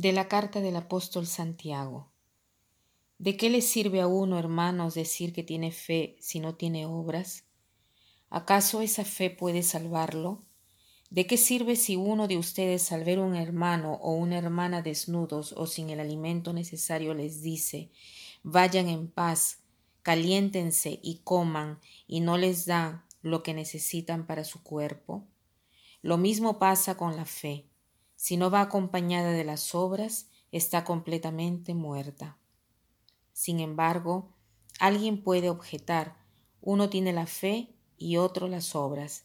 De la carta del apóstol Santiago. ¿De qué le sirve a uno, hermanos, decir que tiene fe si no tiene obras? ¿Acaso esa fe puede salvarlo? ¿De qué sirve si uno de ustedes al ver un hermano o una hermana desnudos o sin el alimento necesario les dice vayan en paz, caliéntense y coman y no les da lo que necesitan para su cuerpo? Lo mismo pasa con la fe si no va acompañada de las obras, está completamente muerta. Sin embargo, alguien puede objetar, uno tiene la fe y otro las obras.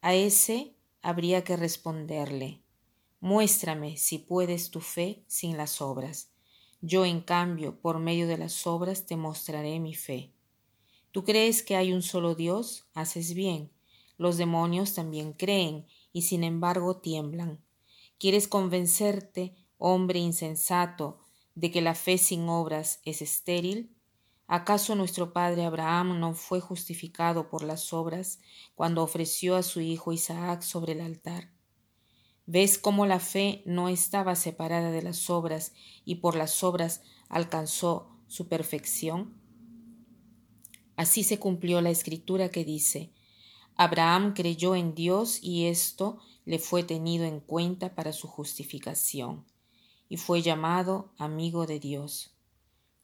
A ese habría que responderle, muéstrame si puedes tu fe sin las obras. Yo, en cambio, por medio de las obras te mostraré mi fe. ¿Tú crees que hay un solo Dios? Haces bien. Los demonios también creen y sin embargo tiemblan. ¿Quieres convencerte, hombre insensato, de que la fe sin obras es estéril? ¿Acaso nuestro padre Abraham no fue justificado por las obras cuando ofreció a su hijo Isaac sobre el altar? ¿Ves cómo la fe no estaba separada de las obras y por las obras alcanzó su perfección? Así se cumplió la escritura que dice, Abraham creyó en Dios y esto le fue tenido en cuenta para su justificación, y fue llamado amigo de Dios.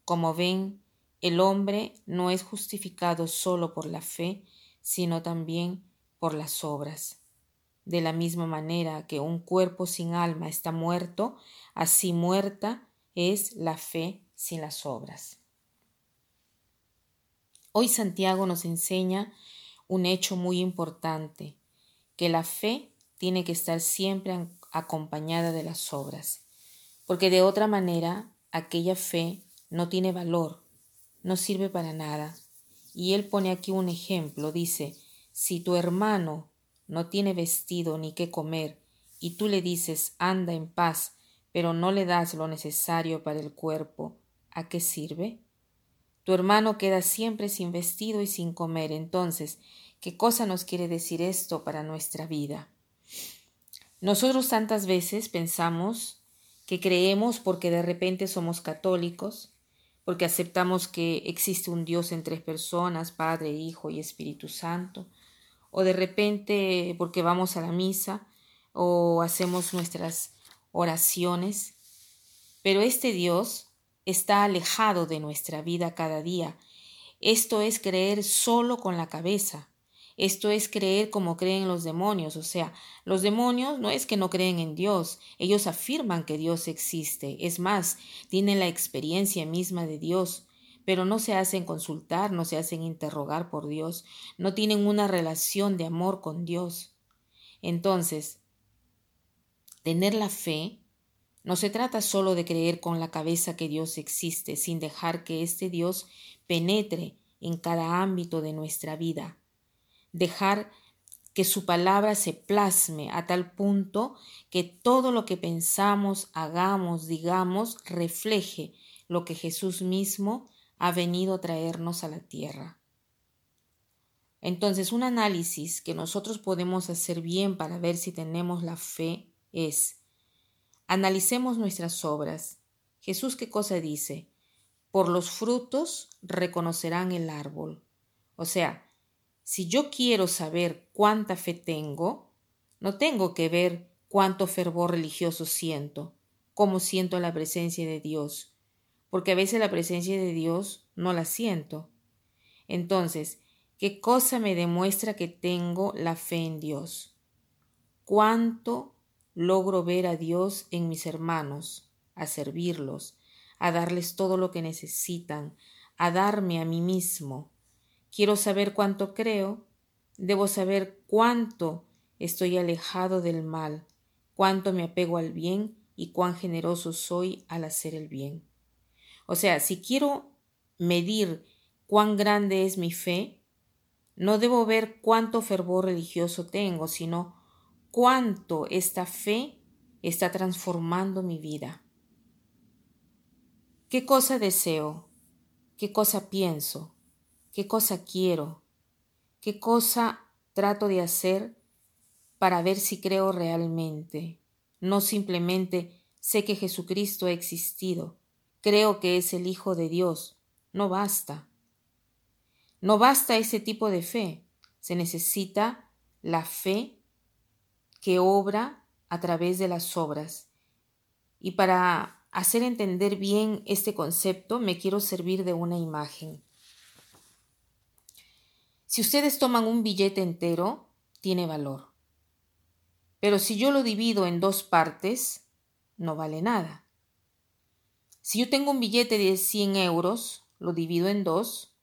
Como ven, el hombre no es justificado solo por la fe, sino también por las obras. De la misma manera que un cuerpo sin alma está muerto, así muerta es la fe sin las obras. Hoy Santiago nos enseña un hecho muy importante, que la fe tiene que estar siempre acompañada de las obras, porque de otra manera aquella fe no tiene valor, no sirve para nada. Y él pone aquí un ejemplo, dice, si tu hermano no tiene vestido ni qué comer, y tú le dices anda en paz, pero no le das lo necesario para el cuerpo, ¿a qué sirve? Tu hermano queda siempre sin vestido y sin comer. Entonces, ¿qué cosa nos quiere decir esto para nuestra vida? Nosotros tantas veces pensamos que creemos porque de repente somos católicos, porque aceptamos que existe un Dios en tres personas, Padre, Hijo y Espíritu Santo, o de repente porque vamos a la misa o hacemos nuestras oraciones, pero este Dios está alejado de nuestra vida cada día. Esto es creer solo con la cabeza, esto es creer como creen los demonios, o sea, los demonios no es que no creen en Dios, ellos afirman que Dios existe, es más, tienen la experiencia misma de Dios, pero no se hacen consultar, no se hacen interrogar por Dios, no tienen una relación de amor con Dios. Entonces, tener la fe no se trata solo de creer con la cabeza que Dios existe, sin dejar que este Dios penetre en cada ámbito de nuestra vida dejar que su palabra se plasme a tal punto que todo lo que pensamos, hagamos, digamos, refleje lo que Jesús mismo ha venido a traernos a la tierra. Entonces, un análisis que nosotros podemos hacer bien para ver si tenemos la fe es, analicemos nuestras obras. Jesús qué cosa dice? Por los frutos reconocerán el árbol. O sea, si yo quiero saber cuánta fe tengo, no tengo que ver cuánto fervor religioso siento, cómo siento la presencia de Dios, porque a veces la presencia de Dios no la siento. Entonces, ¿qué cosa me demuestra que tengo la fe en Dios? ¿Cuánto logro ver a Dios en mis hermanos, a servirlos, a darles todo lo que necesitan, a darme a mí mismo? Quiero saber cuánto creo, debo saber cuánto estoy alejado del mal, cuánto me apego al bien y cuán generoso soy al hacer el bien. O sea, si quiero medir cuán grande es mi fe, no debo ver cuánto fervor religioso tengo, sino cuánto esta fe está transformando mi vida. ¿Qué cosa deseo? ¿Qué cosa pienso? qué cosa quiero, qué cosa trato de hacer para ver si creo realmente, no simplemente sé que Jesucristo ha existido, creo que es el Hijo de Dios, no basta. No basta ese tipo de fe, se necesita la fe que obra a través de las obras. Y para hacer entender bien este concepto, me quiero servir de una imagen. Si ustedes toman un billete entero, tiene valor. Pero si yo lo divido en dos partes, no vale nada. Si yo tengo un billete de 100 euros, lo divido en dos,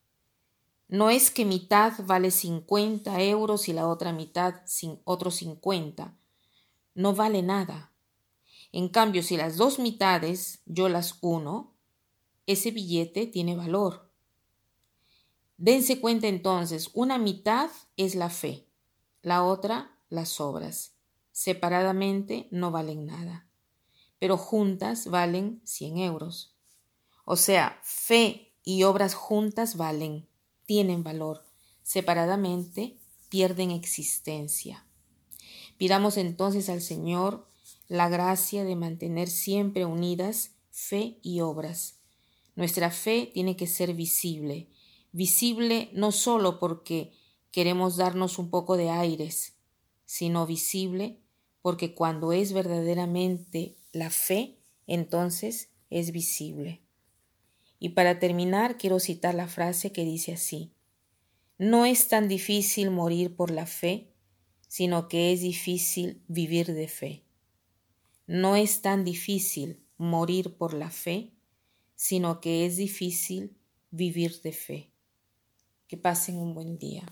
no es que mitad vale 50 euros y la otra mitad sin otros 50. No vale nada. En cambio, si las dos mitades yo las uno, ese billete tiene valor. Dense cuenta entonces, una mitad es la fe, la otra las obras. Separadamente no valen nada, pero juntas valen 100 euros. O sea, fe y obras juntas valen tienen valor, separadamente pierden existencia. Pidamos entonces al Señor la gracia de mantener siempre unidas fe y obras. Nuestra fe tiene que ser visible, visible no solo porque queremos darnos un poco de aires, sino visible porque cuando es verdaderamente la fe, entonces es visible. Y para terminar, quiero citar la frase que dice así, no es tan difícil morir por la fe, sino que es difícil vivir de fe. No es tan difícil morir por la fe, sino que es difícil vivir de fe. Que pasen un buen día.